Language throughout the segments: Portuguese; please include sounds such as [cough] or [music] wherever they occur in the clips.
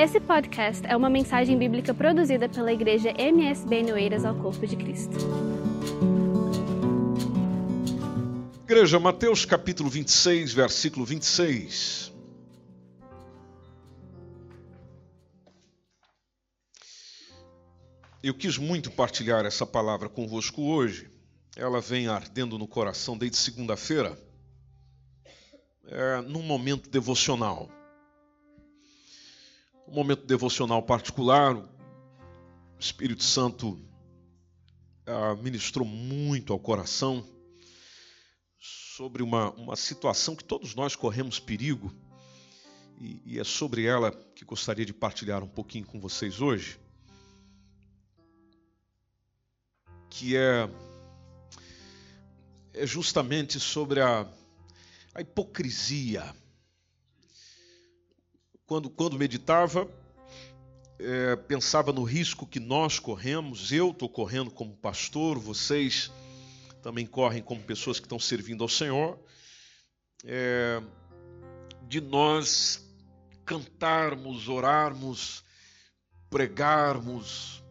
Esse podcast é uma mensagem bíblica produzida pela igreja MSB Noeiras ao Corpo de Cristo. Igreja, Mateus capítulo 26, versículo 26. Eu quis muito partilhar essa palavra convosco hoje. Ela vem ardendo no coração desde segunda-feira, é, num momento devocional um momento devocional particular. O Espírito Santo ah, ministrou muito ao coração sobre uma, uma situação que todos nós corremos perigo, e, e é sobre ela que gostaria de partilhar um pouquinho com vocês hoje. Que é, é justamente sobre a, a hipocrisia quando, quando meditava, é, pensava no risco que nós corremos, eu estou correndo como pastor, vocês também correm como pessoas que estão servindo ao Senhor, é, de nós cantarmos, orarmos, pregarmos,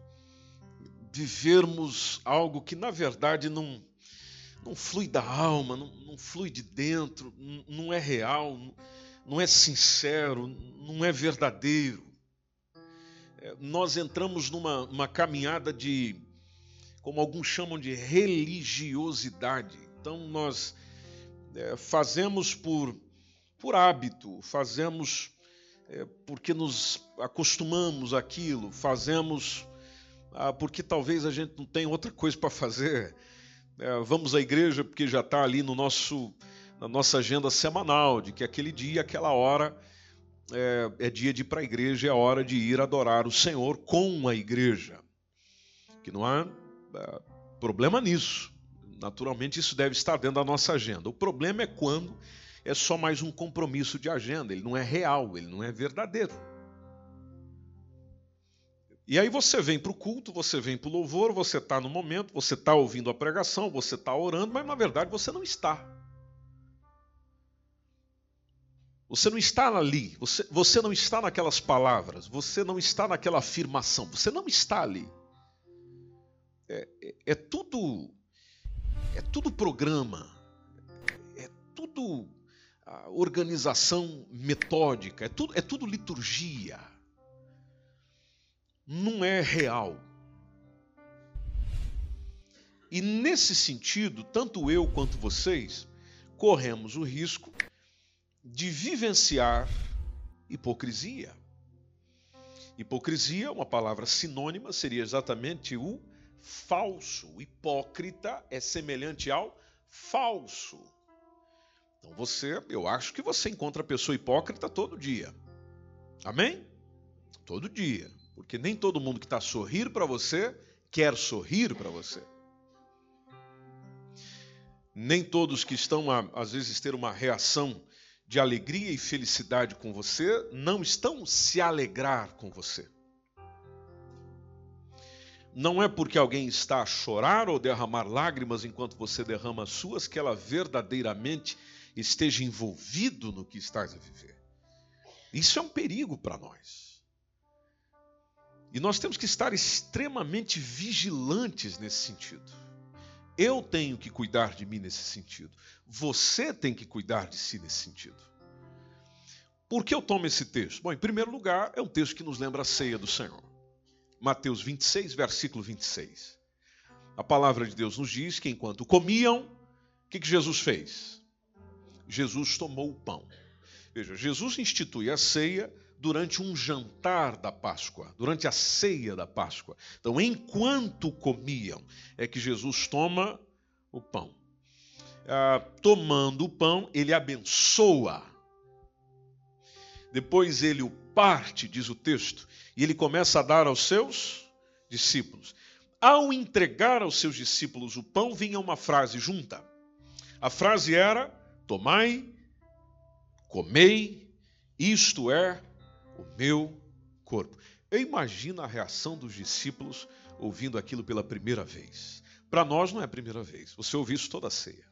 vivermos algo que na verdade não, não flui da alma, não, não flui de dentro, não, é real. Não, não é sincero, não é verdadeiro. É, nós entramos numa uma caminhada de, como alguns chamam de religiosidade. Então nós é, fazemos por, por hábito, fazemos é, porque nos acostumamos àquilo, fazemos ah, porque talvez a gente não tenha outra coisa para fazer. É, vamos à igreja porque já está ali no nosso na nossa agenda semanal, de que aquele dia, aquela hora é, é dia de ir para a igreja, é hora de ir adorar o Senhor com a igreja. Que não há é, problema nisso. Naturalmente, isso deve estar dentro da nossa agenda. O problema é quando é só mais um compromisso de agenda, ele não é real, ele não é verdadeiro. E aí você vem para o culto, você vem para o louvor, você está no momento, você está ouvindo a pregação, você está orando, mas na verdade você não está. Você não está ali, você, você não está naquelas palavras, você não está naquela afirmação, você não está ali. É, é, é tudo, é tudo programa, é tudo organização metódica, é tudo, é tudo liturgia. Não é real. E nesse sentido, tanto eu quanto vocês corremos o risco de vivenciar hipocrisia. Hipocrisia, uma palavra sinônima, seria exatamente o falso. O hipócrita é semelhante ao falso. Então você, eu acho que você encontra pessoa hipócrita todo dia. Amém? Todo dia. Porque nem todo mundo que está a sorrir para você quer sorrir para você. Nem todos que estão a, às vezes ter uma reação de alegria e felicidade com você não estão se alegrar com você. Não é porque alguém está a chorar ou derramar lágrimas enquanto você derrama as suas que ela verdadeiramente esteja envolvido no que estás a viver. Isso é um perigo para nós. E nós temos que estar extremamente vigilantes nesse sentido. Eu tenho que cuidar de mim nesse sentido. Você tem que cuidar de si nesse sentido. Por que eu tomo esse texto? Bom, em primeiro lugar, é um texto que nos lembra a ceia do Senhor. Mateus 26, versículo 26. A palavra de Deus nos diz que enquanto comiam, o que, que Jesus fez? Jesus tomou o pão. Veja, Jesus institui a ceia durante um jantar da Páscoa, durante a ceia da Páscoa. Então, enquanto comiam, é que Jesus toma o pão. Ah, tomando o pão, ele abençoa. Depois ele o parte, diz o texto, e ele começa a dar aos seus discípulos. Ao entregar aos seus discípulos o pão, vinha uma frase junta. A frase era: Tomai, comei, isto é o meu corpo. Eu imagino a reação dos discípulos ouvindo aquilo pela primeira vez. Para nós não é a primeira vez, você ouviu isso toda a ceia.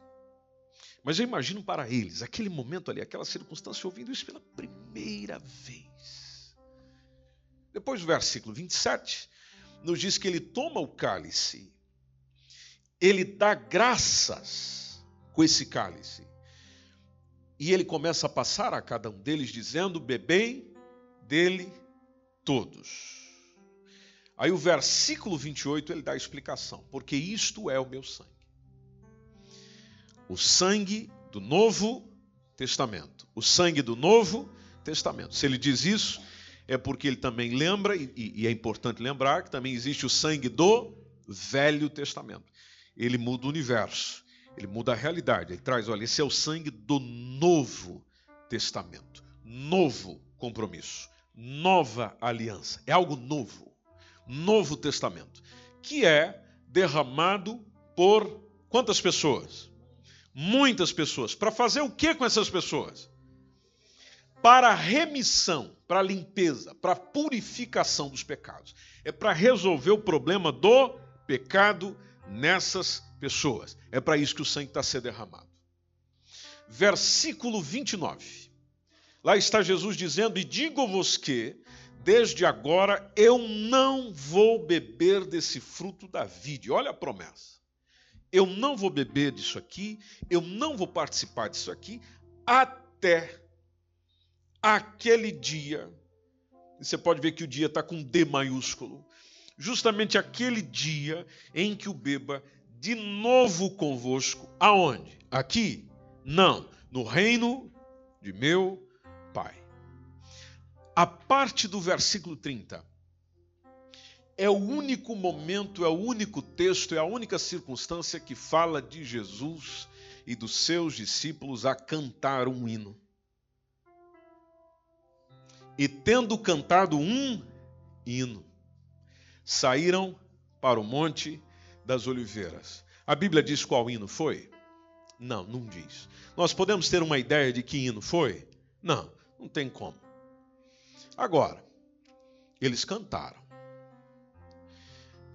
Mas eu imagino para eles, aquele momento ali, aquela circunstância, ouvindo isso pela primeira vez. Depois do versículo 27, nos diz que ele toma o cálice, ele dá graças com esse cálice. E ele começa a passar a cada um deles, dizendo: Bebei dele todos. Aí o versículo 28 ele dá a explicação: Porque isto é o meu sangue. O sangue do Novo Testamento. O sangue do Novo Testamento. Se ele diz isso, é porque ele também lembra, e, e é importante lembrar, que também existe o sangue do Velho Testamento. Ele muda o universo, ele muda a realidade. Ele traz, olha, esse é o sangue do Novo Testamento. Novo compromisso, nova aliança. É algo novo. Novo Testamento, que é derramado por quantas pessoas? Muitas pessoas. Para fazer o que com essas pessoas? Para remissão, para limpeza, para purificação dos pecados. É para resolver o problema do pecado nessas pessoas. É para isso que o sangue está sendo derramado. Versículo 29. Lá está Jesus dizendo: E digo-vos que desde agora eu não vou beber desse fruto da vide. Olha a promessa. Eu não vou beber disso aqui, eu não vou participar disso aqui, até aquele dia. Você pode ver que o dia está com D maiúsculo. Justamente aquele dia em que o beba de novo convosco. Aonde? Aqui? Não. No reino de meu Pai a parte do versículo 30 é o único momento, é o único texto, é a única circunstância que fala de Jesus e dos seus discípulos a cantar um hino. E tendo cantado um hino, saíram para o Monte das Oliveiras. A Bíblia diz qual hino foi? Não, não diz. Nós podemos ter uma ideia de que hino foi? Não, não tem como. Agora, eles cantaram.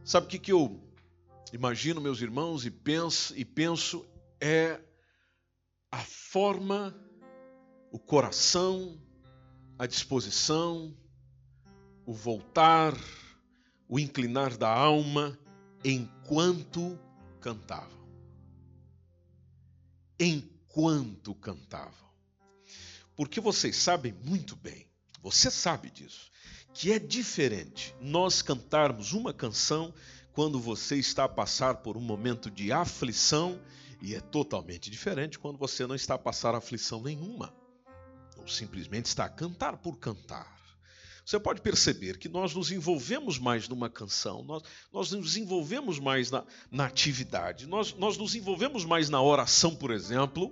Sabe o que, que eu imagino, meus irmãos, e penso, e penso é a forma, o coração, a disposição, o voltar, o inclinar da alma enquanto cantavam. Enquanto cantavam. Porque vocês sabem muito bem você sabe disso. Que é diferente nós cantarmos uma canção quando você está a passar por um momento de aflição e é totalmente diferente quando você não está a passar aflição nenhuma. Ou simplesmente está a cantar por cantar. Você pode perceber que nós nos envolvemos mais numa canção, nós, nós nos envolvemos mais na, na atividade, nós, nós nos envolvemos mais na oração, por exemplo,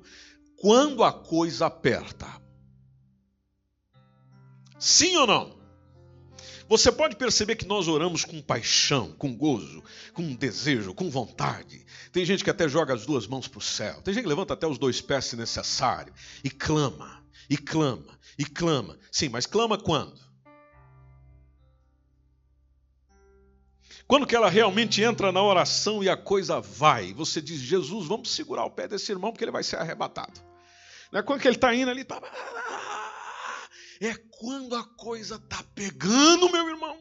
quando a coisa aperta. Sim ou não? Você pode perceber que nós oramos com paixão, com gozo, com desejo, com vontade. Tem gente que até joga as duas mãos para o céu. Tem gente que levanta até os dois pés se necessário. E clama, e clama, e clama. Sim, mas clama quando? Quando que ela realmente entra na oração e a coisa vai. Você diz, Jesus, vamos segurar o pé desse irmão porque ele vai ser arrebatado. Não é quando que ele está indo ali, está é quando a coisa tá pegando, meu irmão.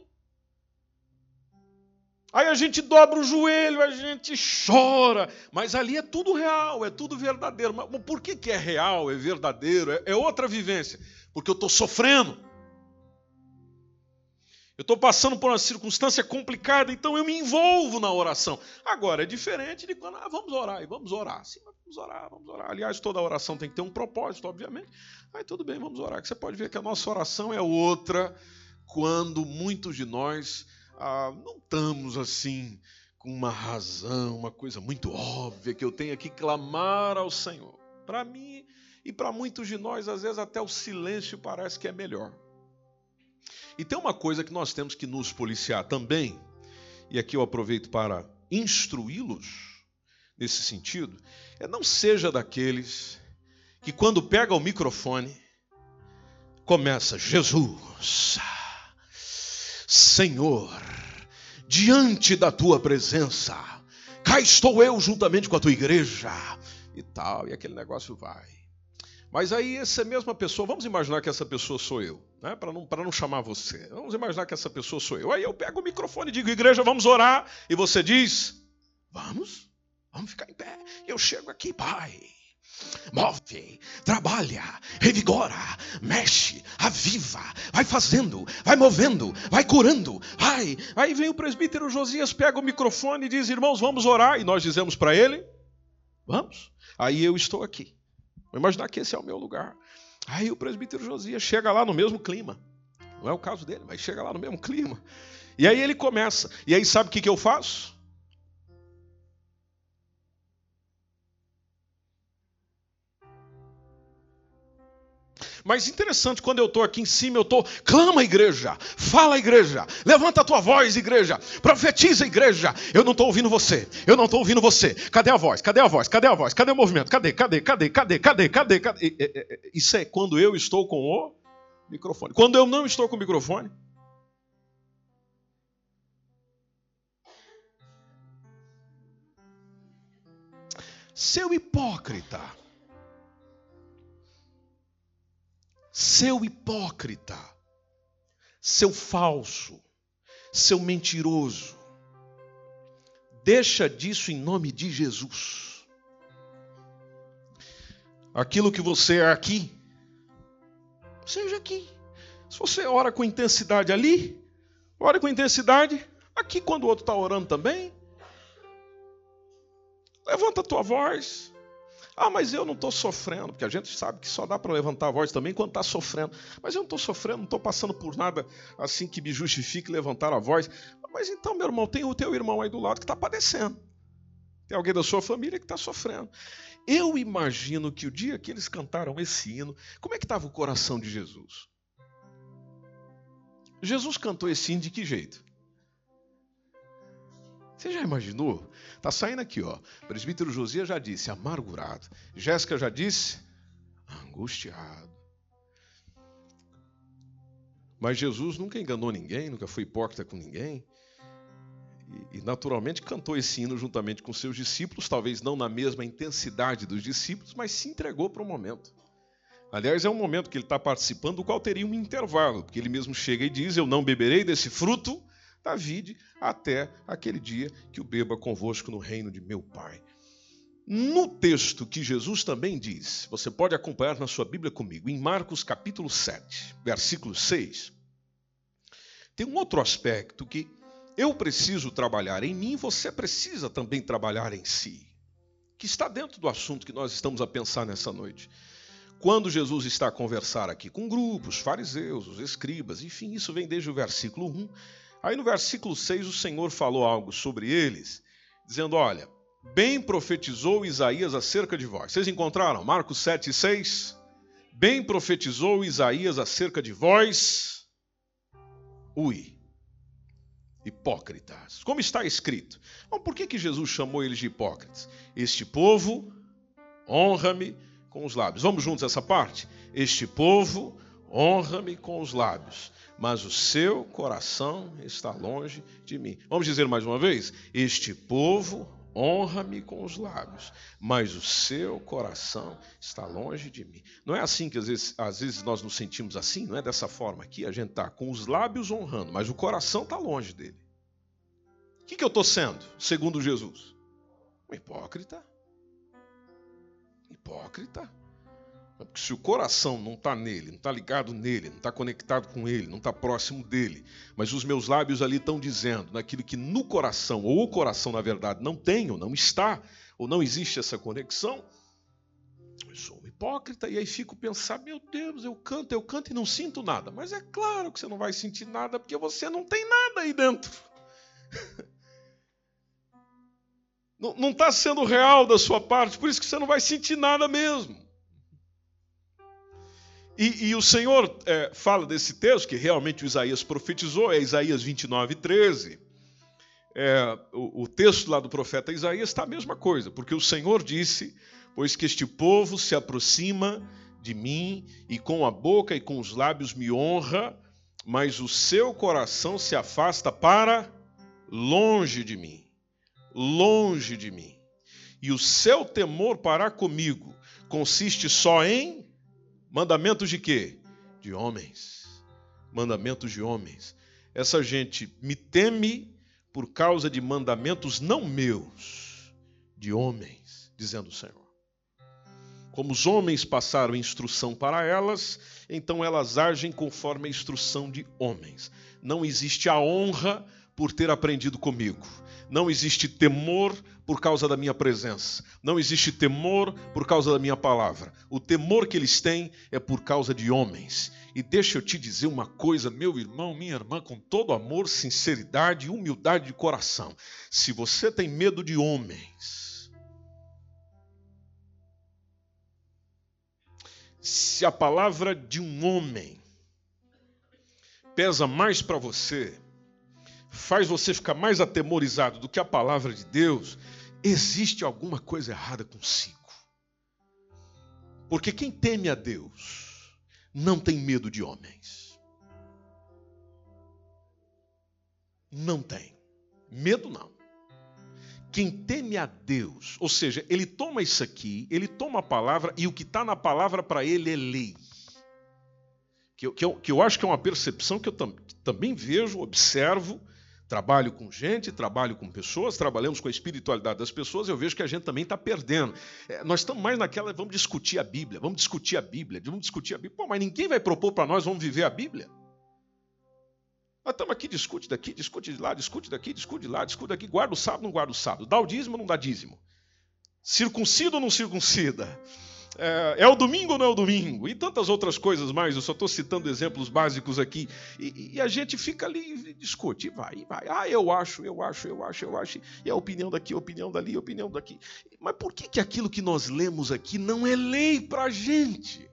Aí a gente dobra o joelho, a gente chora, mas ali é tudo real, é tudo verdadeiro. Mas por que, que é real, é verdadeiro, é, é outra vivência? Porque eu estou sofrendo. Eu estou passando por uma circunstância complicada, então eu me envolvo na oração. Agora, é diferente de quando, ah, vamos orar, e vamos orar. Sim, vamos orar, vamos orar. Aliás, toda oração tem que ter um propósito, obviamente. Aí tudo bem, vamos orar. Que você pode ver que a nossa oração é outra quando muitos de nós ah, não estamos assim com uma razão, uma coisa muito óbvia que eu tenho que clamar ao Senhor. Para mim e para muitos de nós, às vezes até o silêncio parece que é melhor. E tem uma coisa que nós temos que nos policiar também, e aqui eu aproveito para instruí-los nesse sentido, é não seja daqueles que quando pega o microfone começa Jesus, Senhor, diante da tua presença, cá estou eu juntamente com a tua igreja e tal, e aquele negócio vai. Mas aí essa mesma pessoa, vamos imaginar que essa pessoa sou eu. Né, para não, não chamar você. Vamos imaginar que essa pessoa sou eu. Aí eu pego o microfone e digo, igreja, vamos orar. E você diz, vamos, vamos ficar em pé. Eu chego aqui, pai. Move, trabalha, revigora, mexe, aviva, vai fazendo, vai movendo, vai curando, vai. Aí vem o presbítero Josias, pega o microfone e diz: Irmãos, vamos orar. E nós dizemos para ele: Vamos. Aí eu estou aqui. Vou imaginar que esse é o meu lugar. Aí o presbítero Josias chega lá no mesmo clima. Não é o caso dele, mas chega lá no mesmo clima. E aí ele começa. E aí sabe o que, que eu faço? Mas interessante, quando eu estou aqui em cima, eu estou, clama igreja, fala igreja, levanta a tua voz, igreja, profetiza igreja. Eu não estou ouvindo você, eu não estou ouvindo você. Cadê a voz? Cadê a voz? Cadê a voz? Cadê o movimento? Cadê? Cadê? Cadê? Cadê? Cadê? Cadê? Cadê? Isso é quando eu estou com o microfone. Quando eu não estou com o microfone, seu hipócrita. Seu hipócrita, seu falso, seu mentiroso. Deixa disso em nome de Jesus. Aquilo que você é aqui, seja aqui. Se você ora com intensidade ali, ore com intensidade aqui quando o outro está orando também. Levanta a tua voz. Ah, mas eu não estou sofrendo, porque a gente sabe que só dá para levantar a voz também quando está sofrendo. Mas eu não estou sofrendo, não estou passando por nada assim que me justifique levantar a voz. Mas então, meu irmão, tem o teu irmão aí do lado que está padecendo. Tem alguém da sua família que está sofrendo. Eu imagino que o dia que eles cantaram esse hino, como é que estava o coração de Jesus? Jesus cantou esse hino de que jeito? Você já imaginou? Tá saindo aqui, ó. Presbítero Josias já disse, amargurado. Jéssica já disse, angustiado. Mas Jesus nunca enganou ninguém, nunca foi hipócrita com ninguém. E, e, naturalmente cantou esse hino juntamente com seus discípulos, talvez não na mesma intensidade dos discípulos, mas se entregou para o momento. Aliás, é um momento que ele está participando, do qual teria um intervalo, porque ele mesmo chega e diz: Eu não beberei desse fruto da vide até aquele dia que o beba convosco no reino de meu Pai. No texto que Jesus também diz, você pode acompanhar na sua Bíblia comigo, em Marcos capítulo 7, versículo 6, tem um outro aspecto que eu preciso trabalhar em mim, você precisa também trabalhar em si, que está dentro do assunto que nós estamos a pensar nessa noite. Quando Jesus está a conversar aqui com grupos, fariseus, os escribas, enfim, isso vem desde o versículo 1 Aí no versículo 6 o Senhor falou algo sobre eles, dizendo: Olha, bem profetizou Isaías acerca de vós. Vocês encontraram? Marcos 7, 6. Bem profetizou Isaías acerca de vós. Ui, hipócritas. Como está escrito? Bom, por que, que Jesus chamou eles de hipócritas? Este povo honra-me com os lábios. Vamos juntos essa parte? Este povo honra-me com os lábios, mas o seu coração está longe de mim. Vamos dizer mais uma vez: Este povo honra-me com os lábios, mas o seu coração está longe de mim. Não é assim que às vezes, às vezes nós nos sentimos assim, não é dessa forma aqui. A gente está com os lábios honrando, mas o coração está longe dele. O que, que eu estou sendo, segundo Jesus? Um hipócrita. Hipócrita. Porque se o coração não está nele, não está ligado nele, não está conectado com ele, não está próximo dele, mas os meus lábios ali estão dizendo naquilo que no coração, ou o coração na verdade não tem, ou não está, ou não existe essa conexão, eu sou um hipócrita e aí fico pensando, meu Deus, eu canto, eu canto e não sinto nada. Mas é claro que você não vai sentir nada porque você não tem nada aí dentro. [laughs] Não está sendo real da sua parte, por isso que você não vai sentir nada mesmo. E, e o Senhor é, fala desse texto, que realmente o Isaías profetizou, é Isaías 29, 13. É, o, o texto lá do profeta Isaías está a mesma coisa, porque o Senhor disse: Pois que este povo se aproxima de mim, e com a boca e com os lábios me honra, mas o seu coração se afasta para longe de mim. Longe de mim. E o seu temor para comigo consiste só em Mandamentos de quê? De homens. mandamentos de homens. Essa gente me teme por causa de mandamentos não meus, de homens, dizendo o Senhor. Como os homens passaram instrução para elas, então elas agem conforme a instrução de homens. Não existe a honra por ter aprendido comigo. Não existe temor por causa da minha presença. Não existe temor por causa da minha palavra. O temor que eles têm é por causa de homens. E deixa eu te dizer uma coisa, meu irmão, minha irmã, com todo amor, sinceridade e humildade de coração. Se você tem medo de homens, se a palavra de um homem pesa mais para você, faz você ficar mais atemorizado do que a palavra de Deus, existe alguma coisa errada consigo. Porque quem teme a Deus não tem medo de homens. Não tem. Medo não. Quem teme a Deus, ou seja, ele toma isso aqui, ele toma a palavra e o que está na palavra para ele é lei. Que eu, que, eu, que eu acho que é uma percepção que eu tam, também vejo, observo, trabalho com gente, trabalho com pessoas, trabalhamos com a espiritualidade das pessoas, eu vejo que a gente também está perdendo. É, nós estamos mais naquela, vamos discutir a Bíblia, vamos discutir a Bíblia, vamos discutir a Bíblia. Pô, mas ninguém vai propor para nós, vamos viver a Bíblia. Nós estamos aqui, discute daqui, discute de lá, discute daqui, discute de lá, discute daqui, guarda o sábado, não guarda o sábado, dá o dízimo, não dá dízimo, circuncida ou não circuncida, é, é, o domingo ou não é o domingo, e tantas outras coisas mais, eu só estou citando exemplos básicos aqui, e, e, a gente fica ali, discute, vai, vai, ah, eu acho, eu acho, eu acho, eu acho, e a opinião daqui, a opinião dali, a opinião daqui, mas por que, que aquilo que nós lemos aqui não é lei para a gente?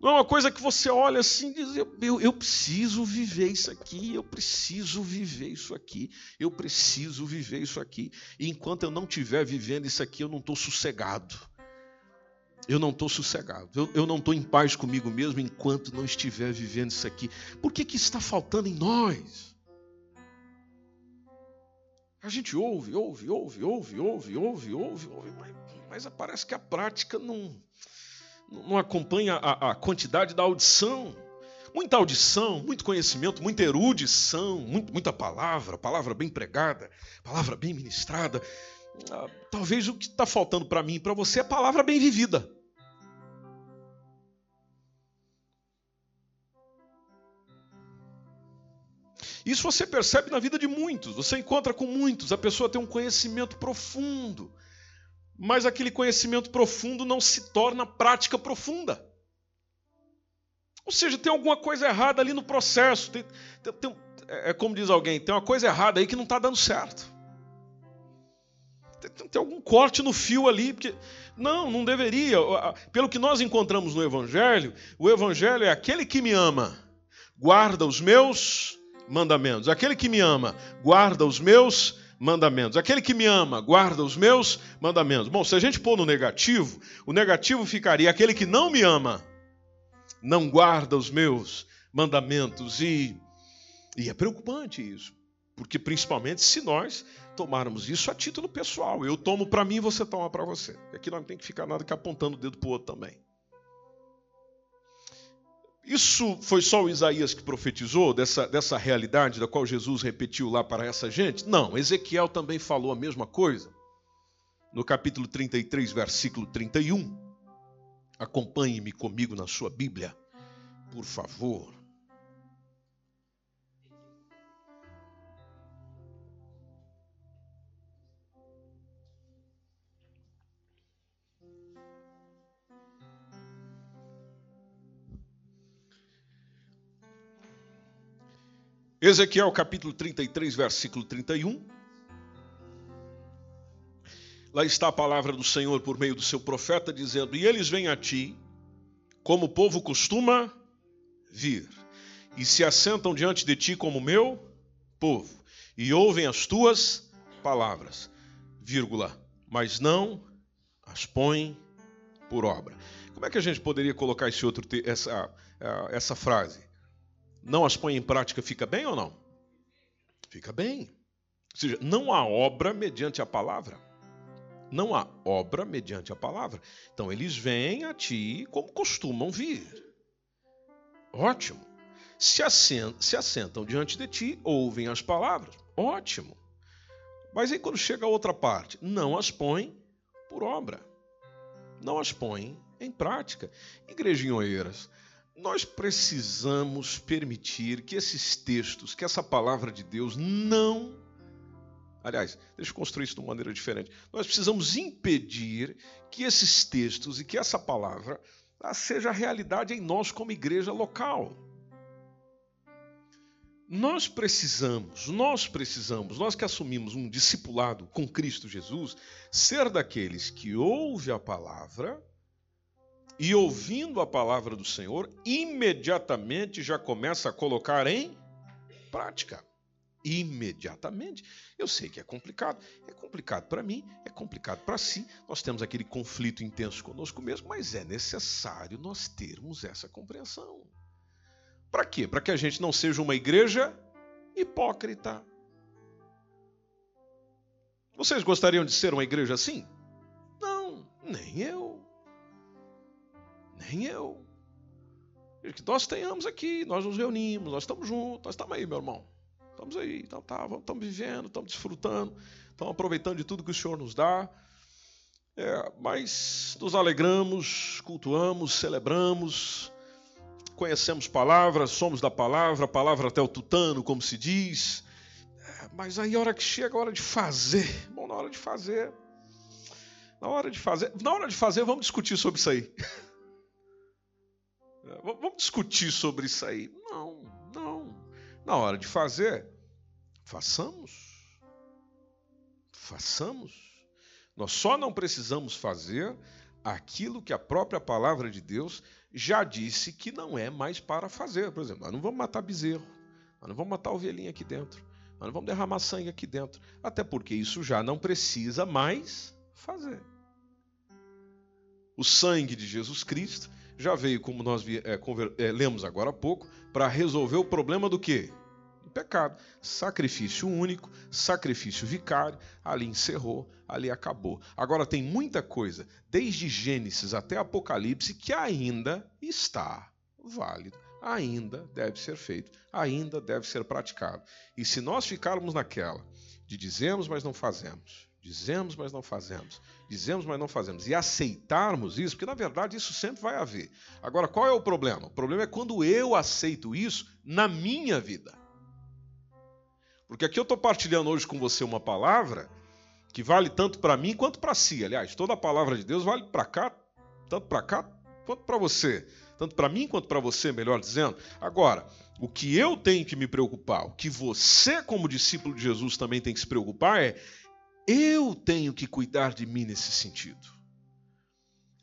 Não é uma coisa que você olha assim e diz: eu, eu preciso viver isso aqui, eu preciso viver isso aqui, eu preciso viver isso aqui. E enquanto eu não estiver vivendo isso aqui, eu não estou sossegado eu não estou sossegado, eu, eu não estou em paz comigo mesmo enquanto não estiver vivendo isso aqui. Por que, que está faltando em nós? A gente ouve, ouve, ouve, ouve, ouve, ouve, ouve, ouve mas, mas parece que a prática não, não acompanha a, a quantidade da audição. Muita audição, muito conhecimento, muita erudição, muito, muita palavra, palavra bem pregada, palavra bem ministrada. Ah, talvez o que está faltando para mim e para você é a palavra bem vivida. Isso você percebe na vida de muitos, você encontra com muitos, a pessoa tem um conhecimento profundo, mas aquele conhecimento profundo não se torna prática profunda. Ou seja, tem alguma coisa errada ali no processo. Tem, tem, tem, é, é como diz alguém, tem uma coisa errada aí que não está dando certo. Tem, tem, algum corte no fio ali, porque não, não deveria. Pelo que nós encontramos no Evangelho, o Evangelho é aquele que me ama, guarda os meus mandamentos. Aquele que me ama, guarda os meus mandamentos. Aquele que me ama, guarda os meus mandamentos. Bom, se a gente pôr no negativo, o negativo ficaria aquele que não me ama, não guarda os meus mandamentos. E, e é preocupante isso, porque principalmente se nós tomarmos isso a título pessoal. Eu tomo para mim, você toma para você. Aqui não tem que ficar nada que apontando o dedo para o outro também. Isso foi só o Isaías que profetizou dessa, dessa realidade da qual Jesus repetiu lá para essa gente? Não, Ezequiel também falou a mesma coisa. No capítulo 33, versículo 31. Acompanhe-me comigo na sua Bíblia, por favor. Ezequiel capítulo 33, versículo 31. Lá está a palavra do Senhor por meio do seu profeta, dizendo: E eles vêm a ti, como o povo costuma vir, e se assentam diante de ti como meu povo, e ouvem as tuas palavras, vírgula, mas não as põem por obra. Como é que a gente poderia colocar esse outro, essa, essa frase? Não as põe em prática, fica bem ou não? Fica bem. Ou seja, não há obra mediante a palavra. Não há obra mediante a palavra. Então eles vêm a ti como costumam vir. Ótimo. se assentam, se assentam diante de ti, ouvem as palavras. Ótimo. Mas aí quando chega a outra parte, não as põe por obra. Não as põe em prática. Igrejinha Oeiras, nós precisamos permitir que esses textos, que essa palavra de Deus não. Aliás, deixa eu construir isso de uma maneira diferente. Nós precisamos impedir que esses textos e que essa palavra seja realidade em nós como igreja local. Nós precisamos, nós precisamos, nós que assumimos um discipulado com Cristo Jesus, ser daqueles que ouve a palavra e ouvindo a palavra do Senhor, imediatamente já começa a colocar em prática. Imediatamente. Eu sei que é complicado. É complicado para mim, é complicado para si. Nós temos aquele conflito intenso conosco mesmo, mas é necessário nós termos essa compreensão. Para quê? Para que a gente não seja uma igreja hipócrita. Vocês gostariam de ser uma igreja assim? Não, nem eu. Nem eu. Que nós tenhamos aqui, nós nos reunimos, nós estamos juntos, nós estamos aí, meu irmão. Estamos aí, então tá, estamos vivendo, estamos desfrutando, estamos aproveitando de tudo que o Senhor nos dá. É, mas nos alegramos, cultuamos, celebramos, conhecemos palavras, somos da palavra, palavra até o tutano, como se diz. É, mas aí a hora que chega a hora de fazer, bom, na hora de fazer, na hora de fazer, na hora de fazer, vamos discutir sobre isso aí. [laughs] Vamos discutir sobre isso aí. Não, não. Na hora de fazer, façamos. Façamos. Nós só não precisamos fazer aquilo que a própria palavra de Deus já disse que não é mais para fazer. Por exemplo, nós não vamos matar bezerro, nós não vamos matar ovelhinha aqui dentro, nós não vamos derramar sangue aqui dentro, até porque isso já não precisa mais fazer. O sangue de Jesus Cristo já veio, como nós é, é, lemos agora há pouco, para resolver o problema do quê? Do pecado. Sacrifício único, sacrifício vicário, ali encerrou, ali acabou. Agora tem muita coisa, desde Gênesis até Apocalipse, que ainda está válido, ainda deve ser feito, ainda deve ser praticado. E se nós ficarmos naquela de dizemos, mas não fazemos, Dizemos, mas não fazemos. Dizemos, mas não fazemos. E aceitarmos isso, porque na verdade isso sempre vai haver. Agora, qual é o problema? O problema é quando eu aceito isso na minha vida. Porque aqui eu estou partilhando hoje com você uma palavra que vale tanto para mim quanto para si. Aliás, toda a palavra de Deus vale para cá, tanto para cá quanto para você. Tanto para mim quanto para você, melhor dizendo. Agora, o que eu tenho que me preocupar, o que você, como discípulo de Jesus, também tem que se preocupar é eu tenho que cuidar de mim nesse sentido.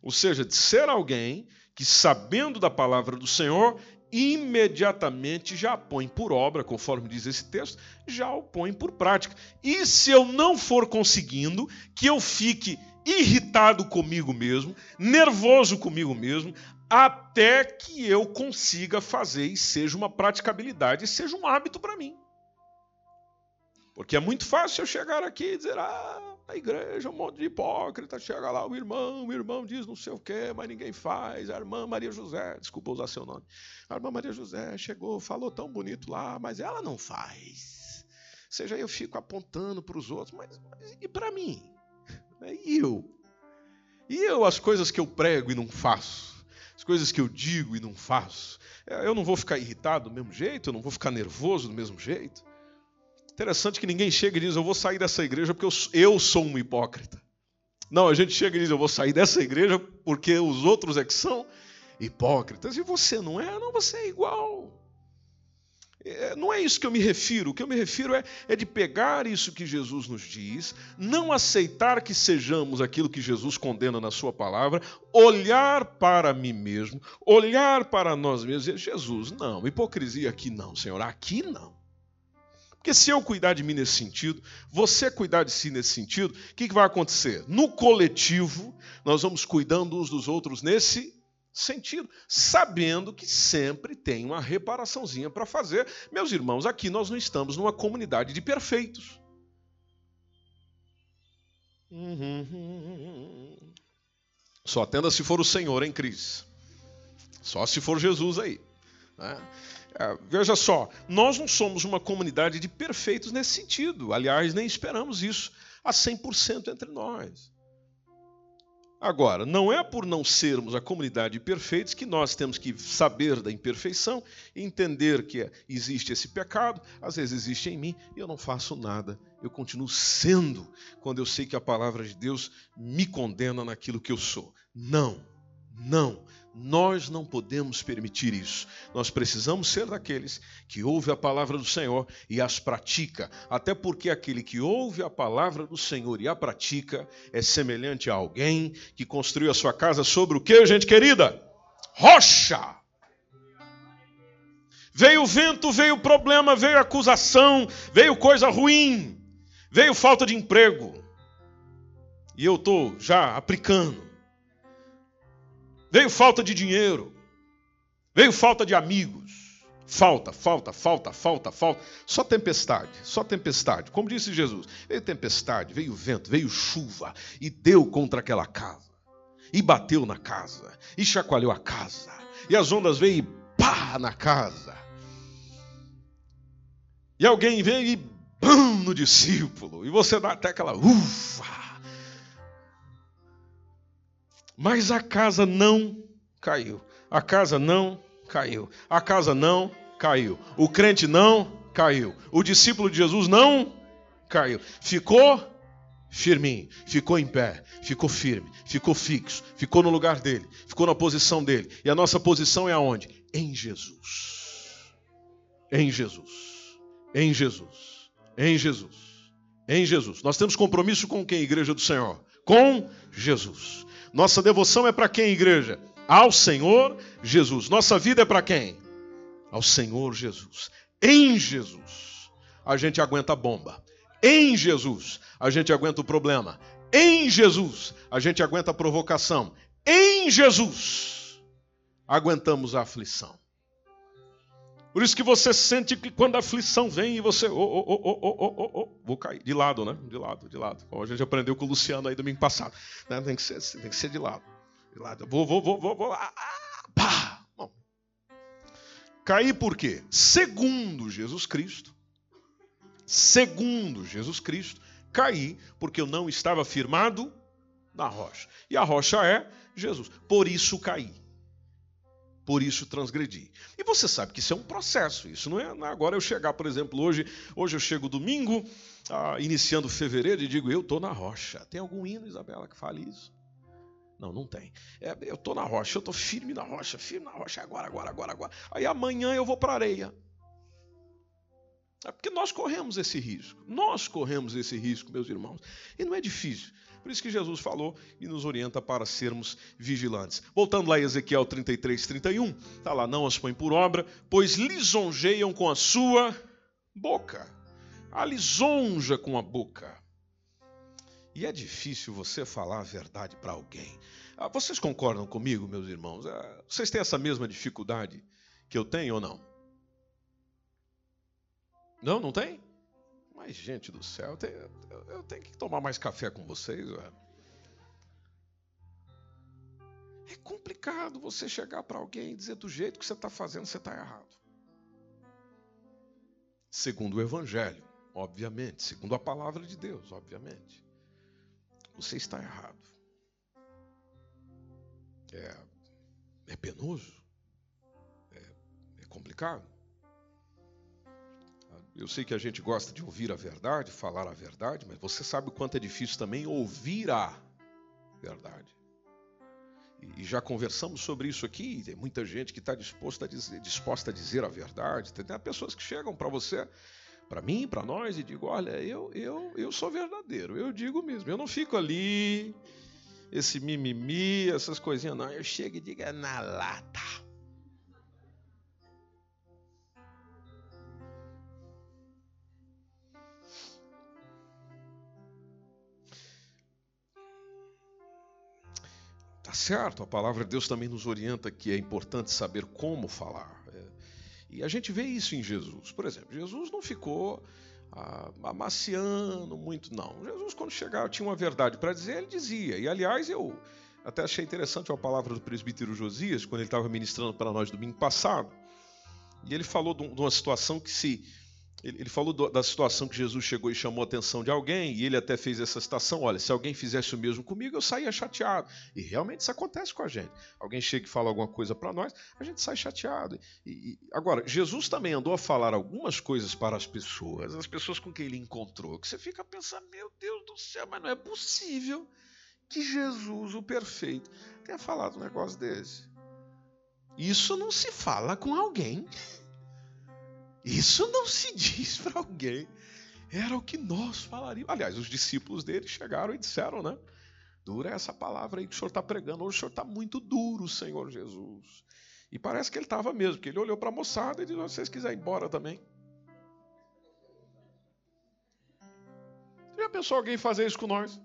Ou seja, de ser alguém que, sabendo da palavra do Senhor, imediatamente já põe por obra, conforme diz esse texto, já o põe por prática. E se eu não for conseguindo, que eu fique irritado comigo mesmo, nervoso comigo mesmo, até que eu consiga fazer e seja uma praticabilidade, seja um hábito para mim. Porque é muito fácil eu chegar aqui e dizer, ah, a igreja é um monte de hipócrita, chega lá o irmão, o irmão diz não sei o quê, mas ninguém faz. A irmã Maria José, desculpa usar seu nome. A irmã Maria José chegou, falou tão bonito lá, mas ela não faz. Ou seja, eu fico apontando para os outros, mas, mas e para mim? E eu? E eu, as coisas que eu prego e não faço? As coisas que eu digo e não faço? Eu não vou ficar irritado do mesmo jeito? Eu não vou ficar nervoso do mesmo jeito? Interessante que ninguém chega e diz: Eu vou sair dessa igreja porque eu, sou um hipócrita. Não, a gente chega e diz: Eu vou sair dessa igreja porque os outros é que são hipócritas. E você não é? Não, você é igual. É, não é isso que eu me refiro. O que eu me refiro é, é de pegar isso que Jesus nos diz, não aceitar que sejamos aquilo que Jesus condena na Sua palavra, olhar para mim mesmo, olhar para nós mesmos e dizer: Jesus, não, hipocrisia aqui não, Senhor, aqui não. Porque se eu cuidar de mim nesse sentido, você cuidar de si nesse sentido, o que, que vai acontecer? No coletivo, nós vamos cuidando uns dos outros nesse sentido, sabendo que sempre tem uma reparaçãozinha para fazer. Meus irmãos, aqui nós não estamos numa comunidade de perfeitos. Só atenda se for o Senhor em Cris. Só se for Jesus aí. Né? É, veja só, nós não somos uma comunidade de perfeitos nesse sentido. Aliás, nem esperamos isso a 100% entre nós. Agora, não é por não sermos a comunidade de perfeitos que nós temos que saber da imperfeição entender que existe esse pecado, às vezes existe em mim e eu não faço nada. Eu continuo sendo quando eu sei que a palavra de Deus me condena naquilo que eu sou. Não, não. Nós não podemos permitir isso. Nós precisamos ser daqueles que ouve a palavra do Senhor e as pratica, até porque aquele que ouve a palavra do Senhor e a pratica é semelhante a alguém que construiu a sua casa sobre o que, gente querida? Rocha! Veio vento, veio problema, veio acusação, veio coisa ruim, veio falta de emprego. E eu estou já aplicando Veio falta de dinheiro. Veio falta de amigos. Falta, falta, falta, falta, falta. Só tempestade, só tempestade. Como disse Jesus: veio tempestade, veio vento, veio chuva e deu contra aquela casa. E bateu na casa, e chacoalhou a casa. E as ondas veio e pá na casa. E alguém veio e bam no discípulo. E você dá até aquela ufa. Mas a casa não caiu. A casa não caiu. A casa não caiu. O crente não caiu. O discípulo de Jesus não caiu. Ficou firminho, ficou em pé, ficou firme, ficou fixo, ficou no lugar dele, ficou na posição dele. E a nossa posição é aonde? Em Jesus. Em Jesus. Em Jesus. Em Jesus. Em Jesus. Nós temos compromisso com quem? Igreja do Senhor? Com Jesus. Nossa devoção é para quem, igreja? Ao Senhor Jesus. Nossa vida é para quem? Ao Senhor Jesus. Em Jesus, a gente aguenta a bomba. Em Jesus, a gente aguenta o problema. Em Jesus, a gente aguenta a provocação. Em Jesus, aguentamos a aflição. Por isso que você sente que quando a aflição vem e você. Oh, oh, oh, oh, oh, oh, oh, vou cair. De lado, né? De lado, de lado. Como a gente aprendeu com o Luciano aí domingo passado. Né? Tem, que ser, tem que ser de lado. De lado. Vou, vou, vou, vou, vou. Ah, pá! Bom. Cair por quê? Segundo Jesus Cristo. Segundo Jesus Cristo, caí porque eu não estava firmado na rocha. E a rocha é Jesus. Por isso caí por isso transgredi. E você sabe que isso é um processo, isso não é agora eu chegar, por exemplo, hoje, hoje eu chego domingo, ah, iniciando fevereiro, e digo, eu estou na rocha. Tem algum hino, Isabela, que fale isso? Não, não tem. É, eu estou na rocha, eu estou firme na rocha, firme na rocha, agora, agora, agora, agora. Aí amanhã eu vou para areia. É porque nós corremos esse risco. Nós corremos esse risco, meus irmãos. E não é difícil. Por isso que Jesus falou e nos orienta para sermos vigilantes. Voltando lá em Ezequiel 33, 31, está lá, não as põe por obra, pois lisonjeiam com a sua boca. A lisonja com a boca. E é difícil você falar a verdade para alguém. Ah, vocês concordam comigo, meus irmãos? Ah, vocês têm essa mesma dificuldade que eu tenho ou não? Não, não tem? Mas, gente do céu, eu tenho, eu tenho que tomar mais café com vocês. É complicado você chegar para alguém e dizer do jeito que você está fazendo, você está errado. Segundo o Evangelho, obviamente. Segundo a palavra de Deus, obviamente. Você está errado. É, é penoso. É, é complicado. Eu sei que a gente gosta de ouvir a verdade, falar a verdade, mas você sabe o quanto é difícil também ouvir a verdade. E já conversamos sobre isso aqui. Tem muita gente que está disposta a dizer, disposta a dizer a verdade. Tem pessoas que chegam para você, para mim, para nós, e digo: Olha, eu, eu, eu sou verdadeiro, eu digo mesmo. Eu não fico ali, esse mimimi, essas coisinhas, não. Eu chego e digo: É na lata. Certo, a palavra de Deus também nos orienta que é importante saber como falar. É, e a gente vê isso em Jesus. Por exemplo, Jesus não ficou ah, amaciando muito, não. Jesus, quando chegava, tinha uma verdade para dizer, ele dizia. E, aliás, eu até achei interessante a palavra do presbítero Josias, quando ele estava ministrando para nós domingo passado. E ele falou de uma situação que se ele, falou da situação que Jesus chegou e chamou a atenção de alguém, e ele até fez essa citação: olha, se alguém fizesse o mesmo comigo, eu saía chateado. E realmente isso acontece com a gente. Alguém chega e fala alguma coisa para nós, a gente sai chateado. E, agora, Jesus também andou a falar algumas coisas para as pessoas, as pessoas com quem ele encontrou, que você fica pensando: meu Deus do céu, mas não é possível que Jesus, o perfeito, tenha falado um negócio desse. Isso não se fala com alguém. Isso não se [laughs] diz para alguém. Era o que nós falaríamos. Aliás, os discípulos dele chegaram e disseram, né? Dura essa palavra aí que o senhor está pregando. Hoje o senhor está muito duro, Senhor Jesus. E parece que ele estava mesmo, porque ele olhou para a moçada e disse: se vocês quiserem ir embora também. Já pensou alguém fazer isso com nós?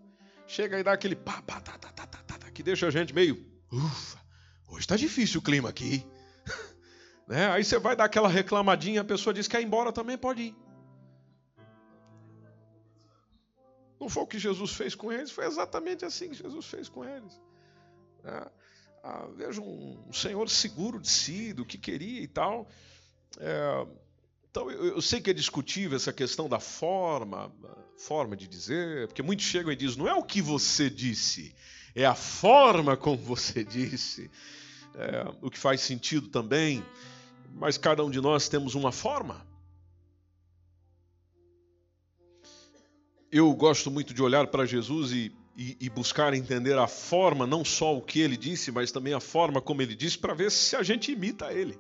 Chega e dá aquele pá, pá, tá, tá, tá, tá, tá, que deixa a gente meio. Ufa, hoje está difícil o clima aqui. Né? Aí você vai dar aquela reclamadinha, a pessoa diz que quer ir embora também, pode ir. Não foi o que Jesus fez com eles, foi exatamente assim que Jesus fez com eles. É, ah, veja um, senhor seguro de si, do que queria e tal. É, então eu, eu, sei que é discutível essa questão da forma, forma de dizer, porque muitos chegam e dizem, não é o que você disse, é a forma como você disse. É, o que faz sentido também mas cada um de nós temos uma forma. Eu gosto muito de olhar para Jesus e, e, e, buscar entender a forma, não só o que ele disse, mas também a forma como ele disse, para ver se a gente imita ele.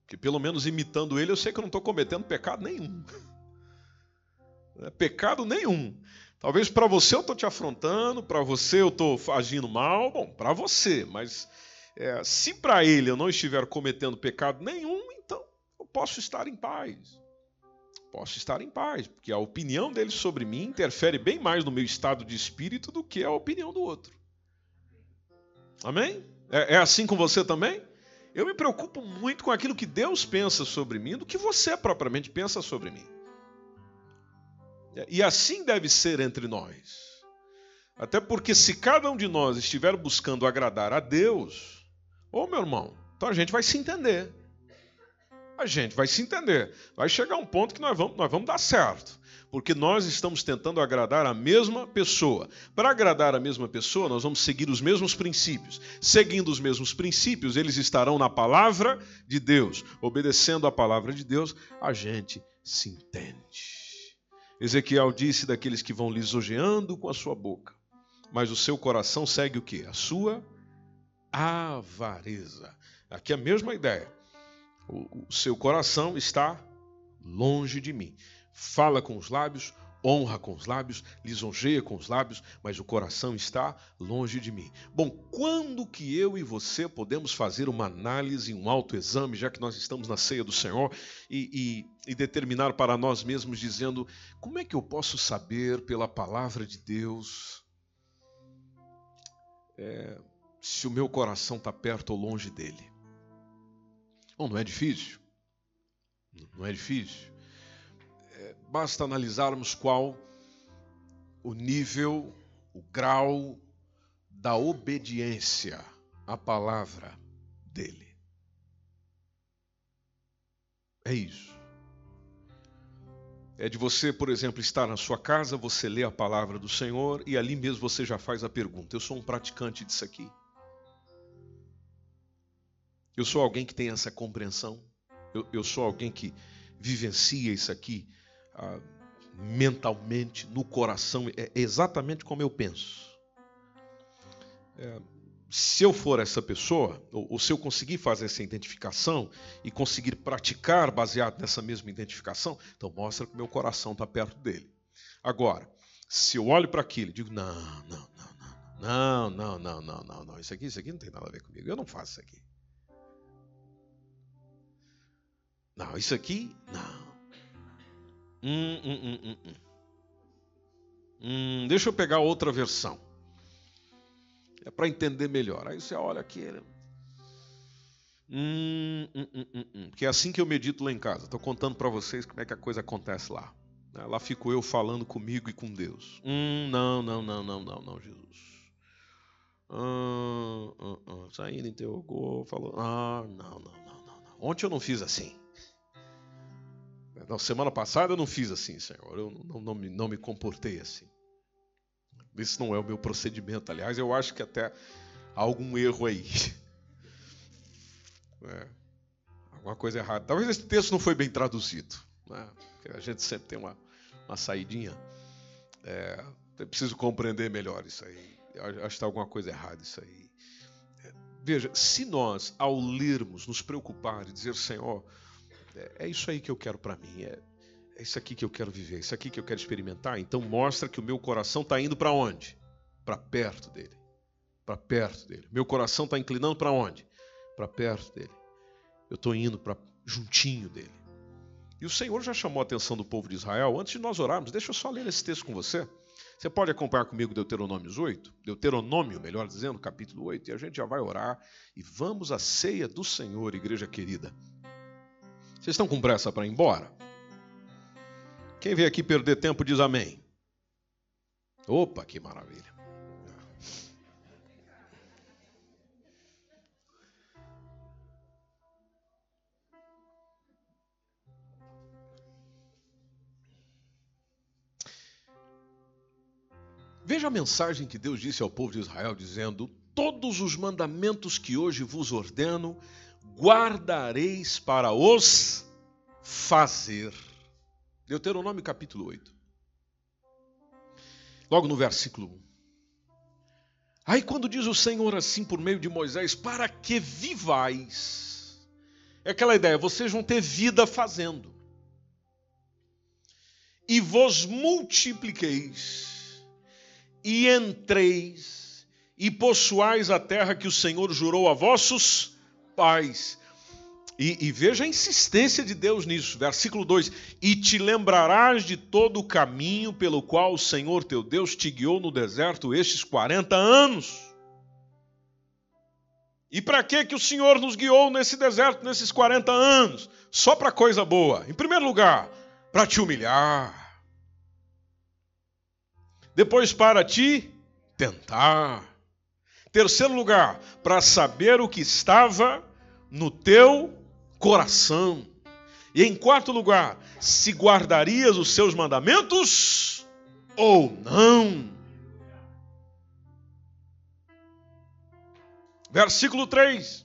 Porque pelo menos imitando ele, eu sei que eu não estou cometendo pecado nenhum. [laughs] É pecado nenhum. Talvez para você eu estou te afrontando, para você eu estou agindo mal, bom, para você, mas é, se para ele eu não estiver cometendo pecado nenhum, então eu posso estar em paz. Posso estar em paz, porque a opinião dele sobre mim interfere bem mais no meu estado de espírito do que a opinião do outro. Amém? É, é assim com você também? Eu me preocupo muito com aquilo que Deus pensa sobre mim do que você propriamente pensa sobre mim. E assim deve ser entre nós. Até porque se cada um de nós estiver buscando agradar a Deus, Ô meu irmão, então a gente vai se entender. A gente vai se entender. Vai chegar um ponto que nós vamos, nós vamos dar certo. Porque nós estamos tentando agradar a mesma pessoa. Para agradar a mesma pessoa, nós vamos seguir os mesmos princípios. Seguindo os mesmos princípios, eles estarão na palavra de Deus. Obedecendo a palavra de Deus, a gente se entende. Ezequiel disse daqueles que vão lisonjeando com a sua boca, mas o seu coração segue o que? A sua avareza. Aqui é a mesma ideia. O, o seu coração está longe de mim. Fala com os lábios, honra com os lábios, lisonjeia com os lábios, mas o coração está longe de mim. Bom, quando que eu e você podemos fazer uma análise, um autoexame, já que nós estamos na ceia do Senhor, e, e, e determinar para nós mesmos, dizendo: como é que eu posso saber pela palavra de Deus? É, se o meu coração está perto ou longe dele. Bom, não é difícil. Não é difícil. É, basta analisarmos qual o nível, o grau da obediência à palavra dele. É isso. É de você, por exemplo, estar na sua casa, você lê a palavra do Senhor e ali mesmo você já faz a pergunta: Eu sou um praticante disso aqui? Eu sou alguém que tem essa compreensão. Eu, eu sou alguém que vivencia isso aqui ah, mentalmente, no coração. É exatamente como eu penso. É, se eu for essa pessoa, ou, ou, se eu conseguir fazer essa identificação e conseguir praticar baseado nessa mesma identificação, então mostra que meu coração está perto dele. Agora, se eu olho para aquilo e digo, não, não, não, não, não, não, não, não, não, isso aqui, isso aqui não tem nada a ver comigo, eu não faço isso aqui. Não, isso aqui, não. Hum, hum, hum, hum, hum. hum deixa eu pegar outra versão. É para entender melhor. Aí você olha aqui. Hum, hum, hum, hum, hum. Que é assim que eu medito lá em casa. Estou contando para vocês como é que a coisa acontece lá. Lá fico eu falando comigo e com Deus. Hum, não, não, não, não, não, não, Jesus. Ah, ah, ah. Saindo, interrogou, falou. Ah, não, não, não, não, não. ontem eu não fiz assim. Na semana passada eu não fiz assim, Senhor. Eu não, não, me, não me comportei assim. Esse não é o meu procedimento. Aliás, eu acho que até há algum erro aí. [laughs] É, alguma coisa errada. Talvez esse texto não foi bem traduzido. Né? a gente sempre tem uma, uma saidinha. É, eu preciso compreender melhor isso aí. Acho que está alguma coisa errada isso aí. É, veja, se nós, ao lermos, nos preocupar e dizer, Senhor, é, é isso aí que eu quero para mim, é, é isso aqui que eu quero viver, é isso aqui que eu quero experimentar. Então mostra que o meu coração está indo para onde? Para perto dele. Para perto dele. Meu coração está inclinando para onde? Para perto dele. Eu estou indo para juntinho dele. E o Senhor já chamou a atenção do povo de Israel antes de nós orarmos. Deixa eu só ler esse texto com você. Você pode acompanhar comigo Deuteronômio 8, Deuteronômio, melhor dizendo, capítulo 8, e a gente já vai orar e vamos à ceia do Senhor, igreja querida. Vocês estão com pressa para ir embora? Quem veio aqui perder tempo diz amém. Opa, que maravilha. Veja a mensagem que Deus disse ao povo de Israel, dizendo: Todos os mandamentos que hoje vos ordeno, guardareis para os fazer. Deuteronômio capítulo 8. Logo no versículo 1. Aí, quando diz o Senhor assim por meio de Moisés, para que vivais, é aquela ideia, vocês vão ter vida fazendo, e vos multipliqueis e entreis e possuais a terra que o Senhor jurou a vossos pais. E, e, veja a insistência de Deus nisso, versículo 2: E te lembrarás de todo o caminho pelo qual o Senhor teu Deus te guiou no deserto estes 40 anos. E para que que o Senhor nos guiou nesse deserto nesses 40 anos? Só para coisa boa. Em primeiro lugar, para te humilhar depois, para te tentar. Terceiro lugar, para saber o que estava no teu coração. E em quarto lugar, se guardarias os seus mandamentos ou não. Versículo 3: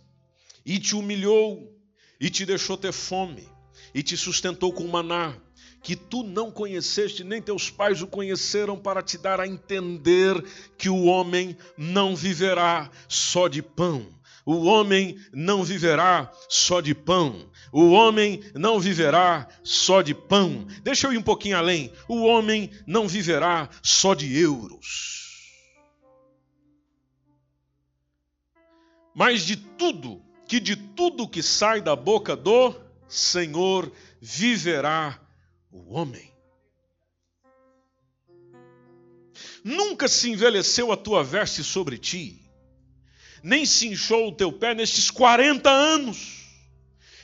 E te humilhou, e te deixou ter fome, e te sustentou com maná que tu não conheceste, nem teus pais o conheceram, para te dar a entender que o homem não viverá só de pão. O homem não viverá só de pão. O homem não viverá só de pão. Deixa eu ir um pouquinho além. O homem não viverá só de euros. Mas de tudo, que de tudo que sai da boca do Senhor viverá o homem. Nunca se envelheceu a tua veste sobre ti, nem se inchou o teu pé nestes 40 anos.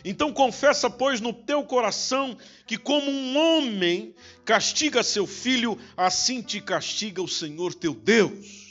Então confessa, pois, no teu coração que, como um homem castiga seu filho, assim te castiga o Senhor teu Deus.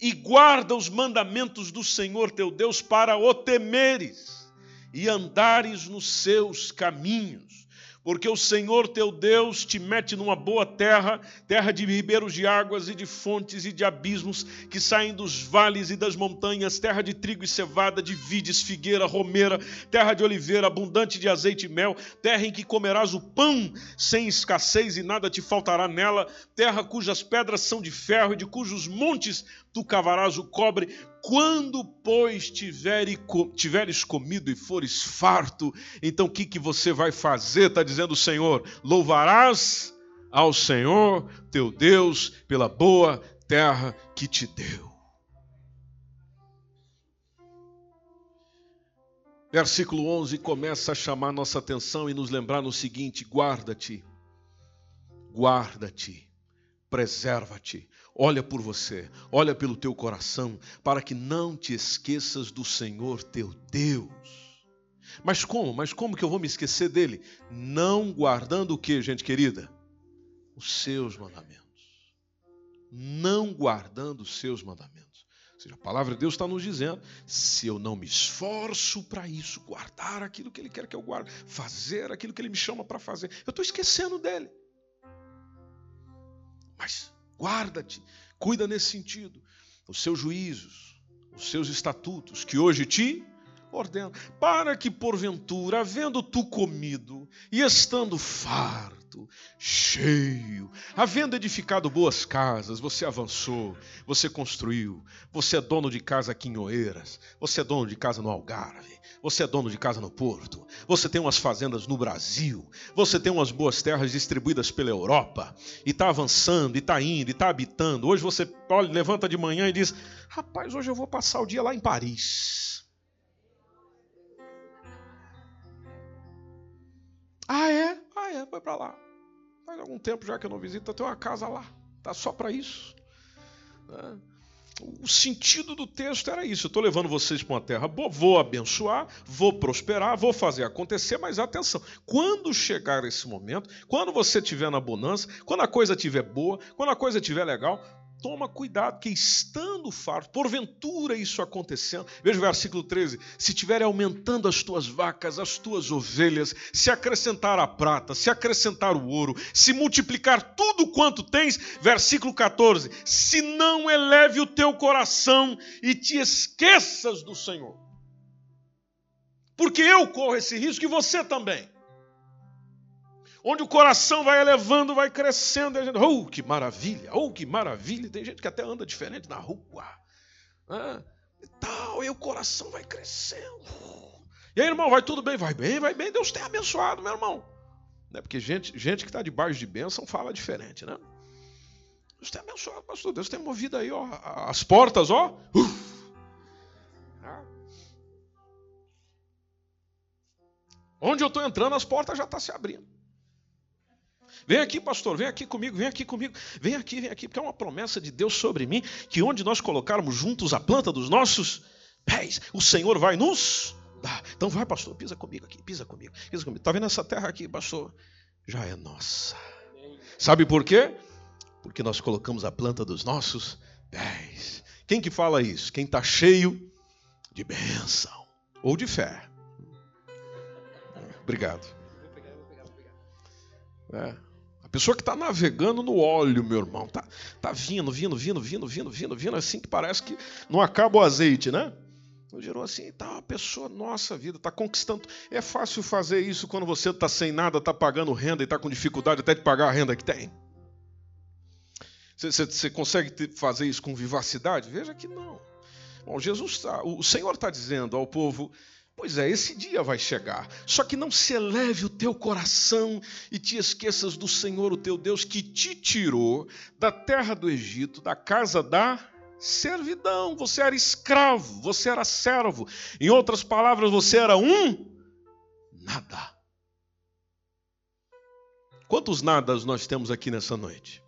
E guarda os mandamentos do Senhor teu Deus para o temeres e andares nos seus caminhos porque o Senhor teu Deus te mete numa boa terra, terra de ribeiros de águas e de fontes e de abismos que saem dos vales e das montanhas, terra de trigo e cevada, de vides, figueira, romeira, terra de oliveira, abundante de azeite e mel, terra em que comerás o pão sem escassez e nada te faltará nela, terra cujas pedras são de ferro e de cujos montes tu cavarás o cobre, quando, pois, tiveres comido e fores farto, então o que, que você vai fazer? Está dizendo o Senhor: louvarás ao Senhor teu Deus pela boa terra que te deu. Versículo 11 começa a chamar nossa atenção e nos lembrar no seguinte: guarda-te, guarda-te, preserva-te, Olha por você, olha pelo teu coração, para que não te esqueças do Senhor teu Deus. Mas como? Mas como que eu vou me esquecer dele? Não guardando o que, gente querida? Os seus mandamentos. Não guardando os seus mandamentos. seja, a palavra de Deus está nos dizendo: se eu não me esforço para isso, guardar aquilo que Ele quer que eu guarde, fazer aquilo que Ele me chama para fazer, eu estou esquecendo dele. Mas guarda-te, cuida nesse sentido, os seus juízos, os seus estatutos, que hoje te ordeno, para que porventura, havendo tu comido e estando farto, cheio, havendo edificado boas casas, você avançou, você construiu, você é dono de casa aqui em Oeiras, você é dono de casa no Algarve, você é dono de casa no Porto, você tem umas fazendas no Brasil, você tem umas boas terras distribuídas pela Europa, e está avançando, e está indo, e está habitando. Hoje você olha, levanta de manhã e diz: Rapaz, hoje eu vou passar o dia lá em Paris. Ah, é? É, foi para lá. Faz algum tempo já que eu não visito, eu tenho uma casa lá. Tá só para isso. É. O sentido do texto era isso. Eu estou levando vocês para uma terra boa, vou abençoar, vou prosperar, vou fazer acontecer, mas atenção, quando chegar esse momento, quando você estiver na bonança, quando a coisa estiver boa, quando a coisa estiver legal, toma cuidado, que estando farto, porventura isso acontecendo, veja o versículo 13: se tiver aumentando as tuas vacas, as tuas ovelhas, se acrescentar a prata, se acrescentar o ouro, se multiplicar tudo quanto tens, versículo 14: se não eleve o teu coração e te esqueças do Senhor, porque eu corro esse risco e você também onde o coração vai elevando, vai crescendo. E a gente, oh, que maravilha, oh, que maravilha. Tem gente que até anda diferente na rua. Né? E tal, e o coração vai crescendo. E aí, irmão, vai tudo bem? Vai bem, vai bem. Deus tem abençoado, meu irmão. Né? Porque gente, gente que está debaixo de bênção fala diferente, né? Deus tem abençoado, pastor. Deus tem movido aí, ó, as portas, ó. Onde eu estou entrando, as portas já estão tá se abrindo. Vem aqui, pastor, vem aqui comigo, vem aqui comigo, vem aqui, vem aqui, porque é uma promessa de Deus sobre mim, que onde nós colocarmos juntos a planta dos nossos pés, o Senhor vai nos dar. Então vai, pastor, pisa comigo aqui, pisa comigo, pisa comigo. Está vendo essa terra aqui, pastor? Já é nossa. Sabe por quê? Porque nós colocamos a planta dos nossos pés. Quem que fala isso? Quem está cheio de bênção ou de fé. Obrigado. É. Pessoa que está navegando no óleo, meu irmão. Tá, tá vindo, vindo, vindo, vindo, vindo, vindo, vindo, assim que parece que não acaba o azeite, né? Então, gerou assim, tá uma pessoa, nossa vida, está conquistando. É fácil fazer isso quando você está sem nada, está pagando renda e está com dificuldade até de pagar a renda que tem. Você, você, você consegue fazer isso com vivacidade? Veja que não. Bom, Jesus, tá, o Senhor está dizendo ao povo Pois é, esse dia vai chegar. Só que não se eleve o teu coração e te esqueças do Senhor, o teu Deus, que te tirou da terra do Egito, da casa da servidão. Você era escravo, você era servo. Em outras palavras, você era um nada. Quantos nadas nós temos aqui nessa noite?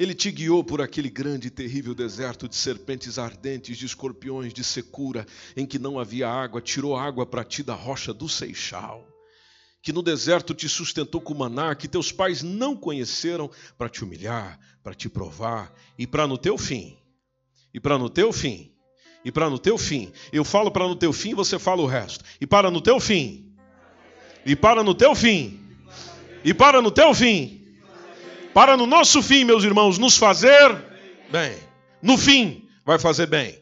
Ele te guiou por aquele grande e terrível deserto de serpentes ardentes, de escorpiões, de secura, em que não havia água, tirou água para ti da rocha do Seixal. Que no deserto te sustentou com maná, que teus pais não conheceram, para te humilhar, para te provar, e para no teu fim, e para no teu fim, e para no teu fim. Eu falo para no teu fim, você fala o resto. E para no teu fim, e para no teu fim, e para no teu fim para no nosso fim, meus irmãos, nos fazer bem. No fim, vai fazer bem.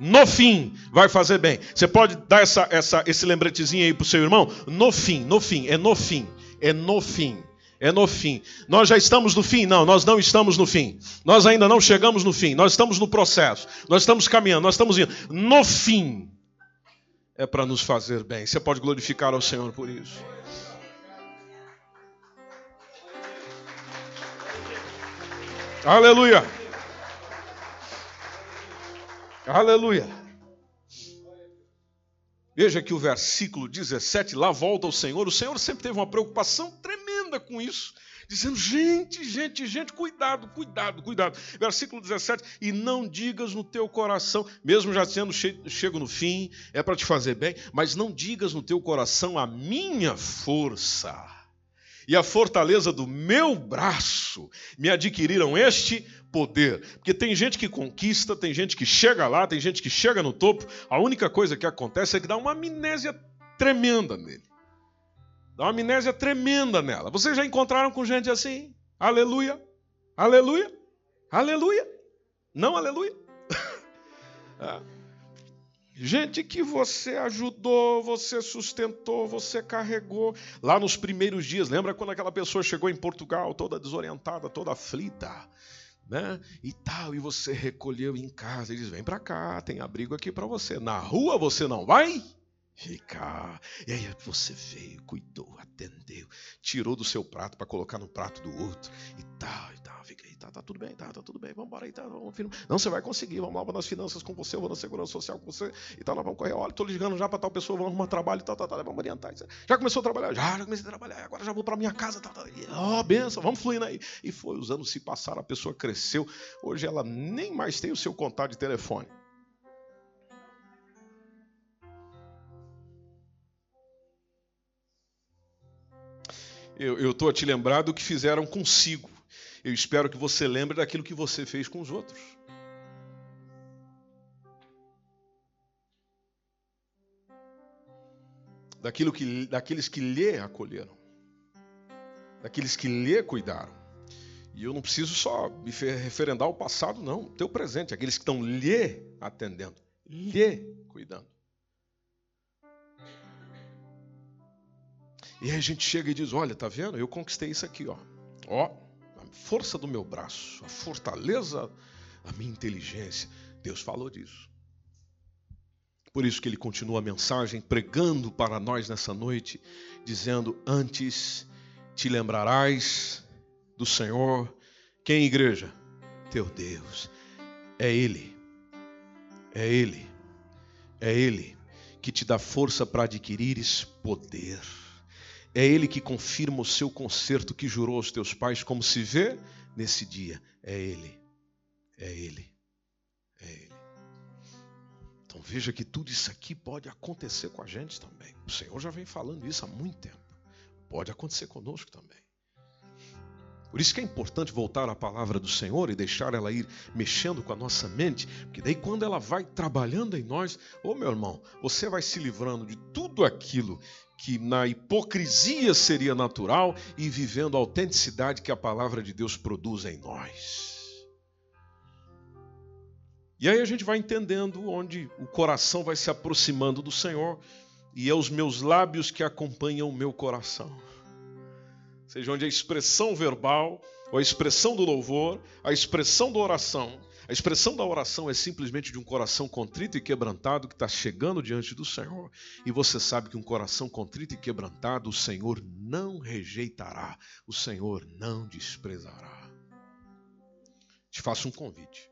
No fim, vai fazer bem. Você pode dar essa, essa, esse lembretezinho aí para o seu irmão? No fim, no fim, é no fim, é no fim. É no fim. Nós já estamos no fim? Não, nós não estamos no fim. Nós ainda não chegamos no fim. Nós estamos no processo. Nós estamos caminhando, nós estamos indo. No fim é para nos fazer bem. Você pode glorificar ao Senhor por isso. Aleluia. Aleluia. Veja que o versículo 17, lá volta ao Senhor. O Senhor sempre teve uma preocupação tremenda com isso, dizendo: gente, gente, gente, cuidado, cuidado, cuidado. Versículo 17: E não digas no teu coração, mesmo já sendo chego no fim, é para te fazer bem, mas não digas no teu coração a minha força e a fortaleza do meu braço me adquiriram este poder. Porque tem gente que conquista, tem gente que chega lá, tem gente que chega no topo. A única coisa que acontece é que dá uma amnésia tremenda nele. Dá uma amnésia tremenda nela. Vocês já encontraram com gente assim? Aleluia, aleluia, aleluia. Não aleluia. é. [laughs] Gente que você ajudou, você sustentou, você carregou. Lá nos primeiros dias, lembra quando aquela pessoa chegou em Portugal toda desorientada, toda aflita? Né? E tal, e você recolheu em casa. Eles vem para cá, tem abrigo aqui para você. Na rua você não vai? ficar. E aí você veio, cuidou, atendeu, tirou do seu prato para colocar no prato do outro e tal, e tal. Fica aí, tá, tá tudo bem, tá, tá tudo bem, vamos embora aí, tá, vamos, filho. Não, você vai conseguir, vamos lá, vou nas finanças com você, vou na segurança social com você e tal, vamos correr. Olha, tô ligando já para tal pessoa, vamos arrumar trabalho tal, tal, tal, vamos orientar. Já começou a trabalhar? Já, já comecei a trabalhar, agora já vou para minha casa, tal, tal. Ó, oh, benção, vamos fluindo aí. E foi, os anos se passaram, a pessoa cresceu. Hoje ela nem mais tem o seu contato de telefone. eu estou a te lembrar do que fizeram consigo. Eu espero que você lembre daquilo que você fez com os outros. Daquilo que, daqueles que lhe acolheram. Daqueles que lhe cuidaram. E eu não preciso só me referendar ao passado, não. O teu presente, aqueles que estão lhe atendendo, lhe cuidando. E aí a gente chega e diz: Olha, tá vendo? Eu conquistei isso aqui, ó. Ó, força do meu braço, a fortaleza da minha inteligência. Deus falou disso. Por isso que ele continua a mensagem pregando para nós nessa noite, dizendo: Antes te lembrarás do Senhor. Quem, igreja? Teu Deus. É Ele. É Ele. É Ele que te dá força para adquirires poder. É Ele que confirma o seu conserto que jurou aos teus pais, como se vê nesse dia. É Ele. É Ele. É Ele. Então veja que tudo isso aqui pode acontecer com a gente também. O Senhor já vem falando isso há muito tempo. Pode acontecer conosco também. Por isso que é importante voltar à palavra do Senhor e deixar ela ir mexendo com a nossa mente, porque daí quando ela vai trabalhando em nós, ô meu irmão, você vai se livrando de tudo aquilo que na hipocrisia seria natural e vivendo a autenticidade que a palavra de Deus produz em nós. E aí a gente vai entendendo onde o coração vai se aproximando do Senhor e é os meus lábios que acompanham o meu coração. Ou seja, onde a expressão verbal, ou a expressão do louvor, a expressão da oração a expressão da oração é simplesmente de um coração contrito e quebrantado que está chegando diante do Senhor. E você sabe que um coração contrito e quebrantado o Senhor não rejeitará, o Senhor não desprezará. Te faço um convite.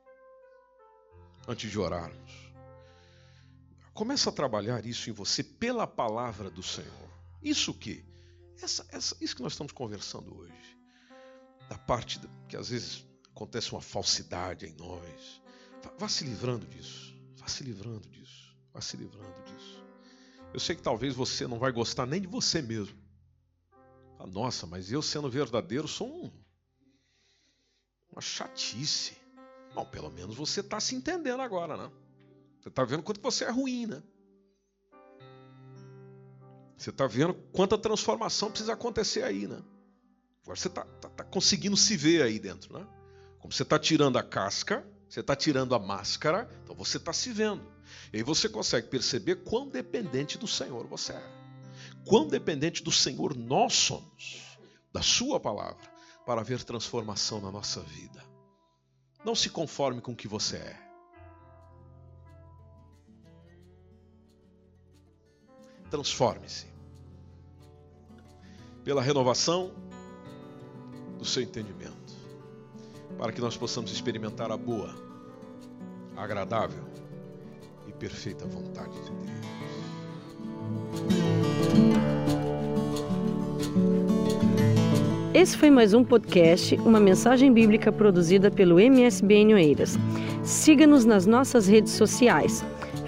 Antes de orarmos, começa a trabalhar isso em você pela palavra do Senhor. Isso o quê? Essa, essa, isso que nós estamos conversando hoje. Da parte que às vezes acontece uma falsidade em nós. Vá se livrando disso. Vá se livrando disso. Vá se livrando disso. Eu sei que talvez você não vai gostar nem de você mesmo. Nossa, mas eu sendo verdadeiro sou um, uma chatice. Bom, pelo menos você está se entendendo agora, né? Você está vendo quanto você é ruim, né? Você está vendo quanta transformação precisa acontecer aí, né? Agora você está tá, tá conseguindo se ver aí dentro, né? Como você está tirando a casca, você está tirando a máscara, então você está se vendo. E aí você consegue perceber quão dependente do Senhor você é. Quão dependente do Senhor nós somos, da Sua palavra, para haver transformação na nossa vida. Não se conforme com o que você é. Transforme-se pela renovação do seu entendimento para que nós possamos experimentar a boa, agradável e perfeita vontade de Deus. Esse foi mais um podcast, uma mensagem bíblica produzida pelo MSBN Oeiras. Siga-nos nas nossas redes sociais